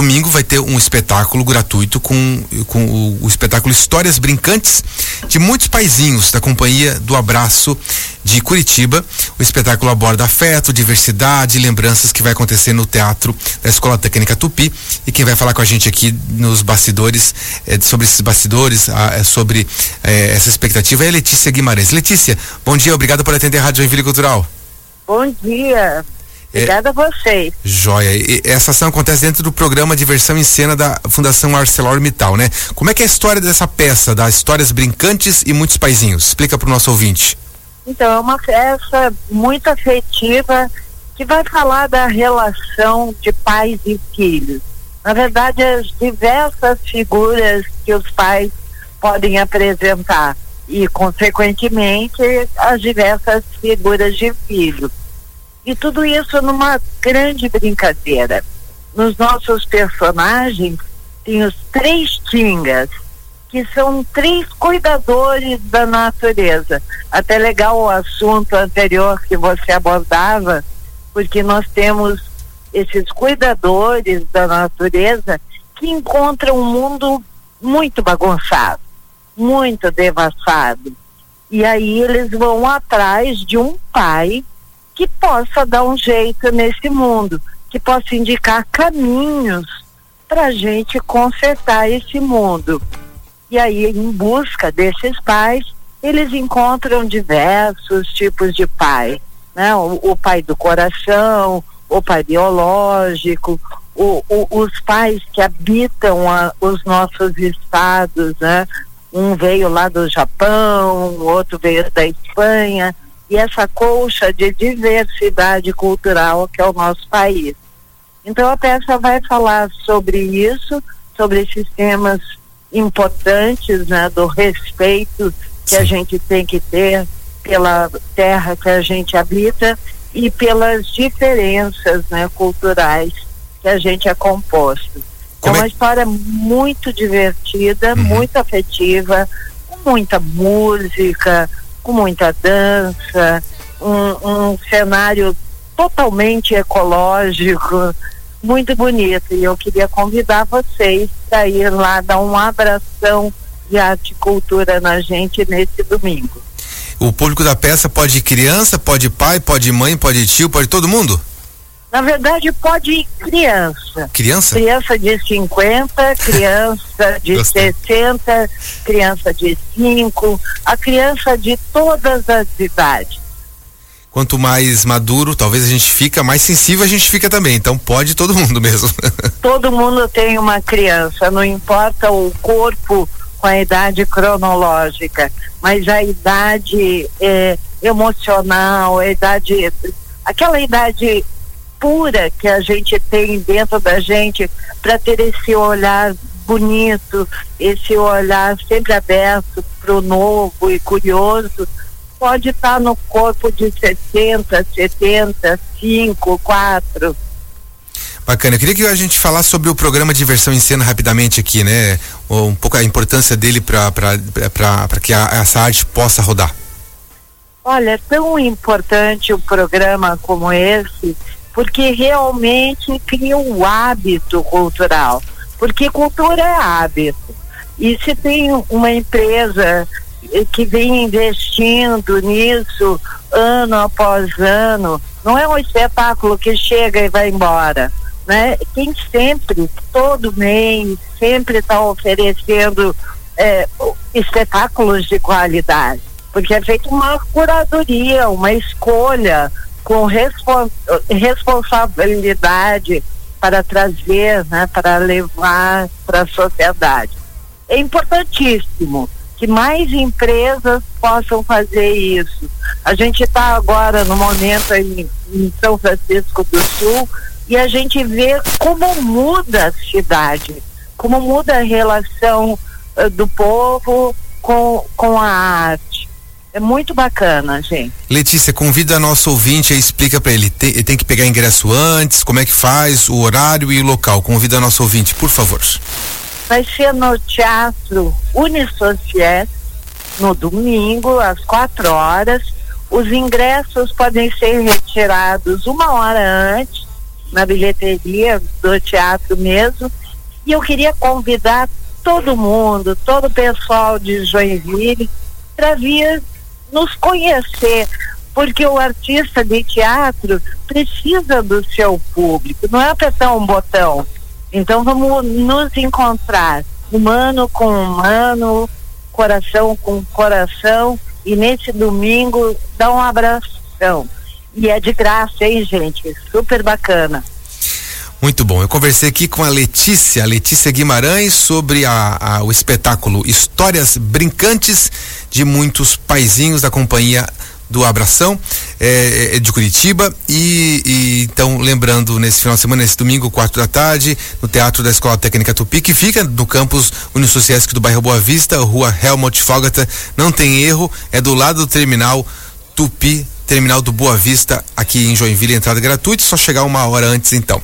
domingo vai ter um espetáculo gratuito com, com o, o espetáculo Histórias Brincantes de muitos paizinhos da companhia do Abraço de Curitiba. O espetáculo aborda afeto, diversidade, lembranças que vai acontecer no teatro da Escola Técnica Tupi. E quem vai falar com a gente aqui nos bastidores é, sobre esses bastidores, a, é, sobre é, essa expectativa é Letícia Guimarães. Letícia, bom dia, obrigado por atender a Rádio Joinville Cultural. Bom dia. Obrigada é, a vocês. Joia. E essa ação acontece dentro do programa Diversão em Cena da Fundação ArcelorMittal, né? Como é que é a história dessa peça, das histórias brincantes e muitos paizinhos? Explica para o nosso ouvinte. Então, é uma peça muito afetiva que vai falar da relação de pais e filhos. Na verdade, as diversas figuras que os pais podem apresentar e, consequentemente, as diversas figuras de filhos. E tudo isso numa grande brincadeira. Nos nossos personagens tem os três tingas, que são três cuidadores da natureza. Até legal o assunto anterior que você abordava, porque nós temos esses cuidadores da natureza que encontram um mundo muito bagunçado, muito devastado. E aí eles vão atrás de um pai que possa dar um jeito nesse mundo, que possa indicar caminhos para a gente consertar esse mundo. E aí, em busca desses pais, eles encontram diversos tipos de pai, né? O, o pai do coração, o pai biológico, o, o, os pais que habitam a, os nossos estados, né? Um veio lá do Japão, outro veio da Espanha, e essa colcha de diversidade cultural que é o nosso país. Então a peça vai falar sobre isso, sobre esses temas importantes, né, do respeito que Sim. a gente tem que ter pela terra que a gente habita e pelas diferenças, né, culturais que a gente é composto. Como é uma história muito divertida, uhum. muito afetiva, com muita música, com muita dança, um, um cenário totalmente ecológico, muito bonito. E eu queria convidar vocês para ir lá dar um abração de arte e cultura na gente nesse domingo. O público da peça pode criança, pode pai, pode mãe, pode tio, pode todo mundo? Na verdade, pode ir criança. Criança? Criança de 50, criança de 60, criança de 5, a criança de todas as idades. Quanto mais maduro, talvez a gente fica, mais sensível a gente fica também. Então pode todo mundo mesmo. todo mundo tem uma criança, não importa o corpo com a idade cronológica, mas a idade é, emocional, a idade, aquela idade pura que a gente tem dentro da gente para ter esse olhar bonito, esse olhar sempre aberto para o novo e curioso, pode estar tá no corpo de 60, 70, 5, 4. Bacana. Eu queria que a gente falasse sobre o programa Diversão em Cena rapidamente aqui, né? Um pouco a importância dele para que a, essa arte possa rodar. Olha, é tão importante um programa como esse porque realmente cria um hábito cultural. Porque cultura é hábito. E se tem uma empresa que vem investindo nisso ano após ano, não é um espetáculo que chega e vai embora. Né? Tem sempre, todo mês, sempre está oferecendo é, espetáculos de qualidade. Porque é feita uma curadoria, uma escolha com respons responsabilidade para trazer, né, para levar para a sociedade. É importantíssimo que mais empresas possam fazer isso. A gente está agora no momento em, em São Francisco do Sul e a gente vê como muda a cidade, como muda a relação uh, do povo com, com a arte é muito bacana, gente. Letícia, convida nosso ouvinte e explica para ele. Tem, tem que pegar ingresso antes, como é que faz, o horário e o local. Convida nosso ouvinte, por favor. Vai ser no Teatro Unisociet, no domingo, às quatro horas. Os ingressos podem ser retirados uma hora antes na bilheteria do teatro mesmo. E eu queria convidar todo mundo, todo o pessoal de Joinville, para vir nos conhecer, porque o artista de teatro precisa do seu público, não é apertar um botão. Então vamos nos encontrar, humano com humano, coração com coração, e nesse domingo dá um abração. E é de graça, hein, gente? Super bacana. Muito bom. Eu conversei aqui com a Letícia, Letícia Guimarães, sobre a, a, o espetáculo Histórias Brincantes de muitos paizinhos da companhia do Abração é, é, de Curitiba e, e, então lembrando nesse final de semana, nesse domingo, quatro da tarde, no Teatro da Escola Técnica Tupi, que fica no campus Unisociesc do bairro Boa Vista, rua Helmut Fogata, não tem erro, é do lado do terminal Tupi terminal do Boa Vista aqui em Joinville, entrada gratuita, só chegar uma hora antes então.